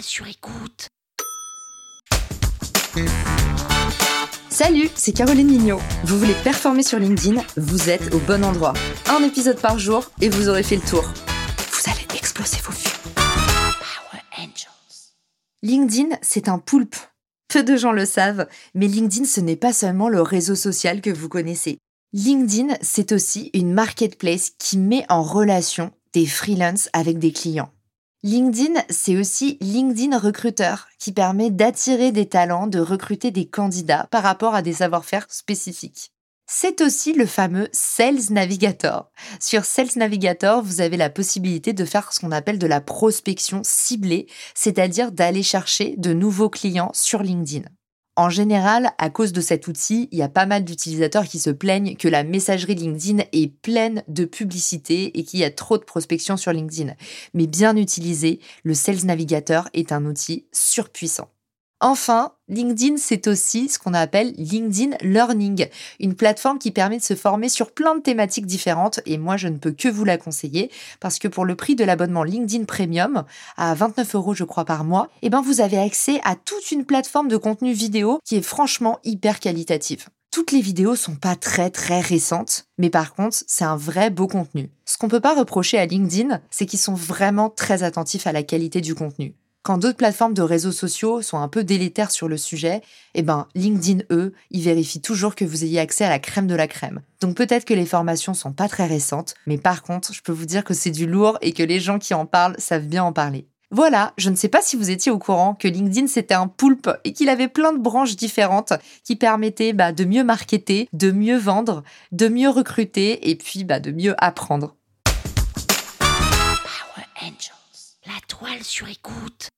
sur écoute. Salut, c'est Caroline Mignot. Vous voulez performer sur LinkedIn Vous êtes au bon endroit. Un épisode par jour et vous aurez fait le tour. Vous allez exploser vos vues. Power Angels. LinkedIn, c'est un poulpe. Peu de gens le savent, mais LinkedIn, ce n'est pas seulement le réseau social que vous connaissez. LinkedIn, c'est aussi une marketplace qui met en relation des freelances avec des clients. LinkedIn, c'est aussi LinkedIn Recruteur qui permet d'attirer des talents, de recruter des candidats par rapport à des savoir-faire spécifiques. C'est aussi le fameux Sales Navigator. Sur Sales Navigator, vous avez la possibilité de faire ce qu'on appelle de la prospection ciblée, c'est-à-dire d'aller chercher de nouveaux clients sur LinkedIn. En général, à cause de cet outil, il y a pas mal d'utilisateurs qui se plaignent que la messagerie LinkedIn est pleine de publicité et qu'il y a trop de prospection sur LinkedIn. Mais bien utilisé, le Sales Navigator est un outil surpuissant. Enfin, LinkedIn, c'est aussi ce qu'on appelle LinkedIn Learning, une plateforme qui permet de se former sur plein de thématiques différentes et moi je ne peux que vous la conseiller parce que pour le prix de l'abonnement LinkedIn Premium, à 29 euros je crois par mois, eh ben vous avez accès à toute une plateforme de contenu vidéo qui est franchement hyper qualitative. Toutes les vidéos sont pas très très récentes, mais par contre, c'est un vrai beau contenu. Ce qu'on peut pas reprocher à LinkedIn, c'est qu'ils sont vraiment très attentifs à la qualité du contenu. Quand d'autres plateformes de réseaux sociaux sont un peu délétères sur le sujet, eh ben, LinkedIn, eux, ils vérifient toujours que vous ayez accès à la crème de la crème. Donc peut-être que les formations sont pas très récentes, mais par contre, je peux vous dire que c'est du lourd et que les gens qui en parlent savent bien en parler. Voilà, je ne sais pas si vous étiez au courant que LinkedIn c'était un poulpe et qu'il avait plein de branches différentes qui permettaient bah, de mieux marketer, de mieux vendre, de mieux recruter et puis bah, de mieux apprendre. La toile sur écoute.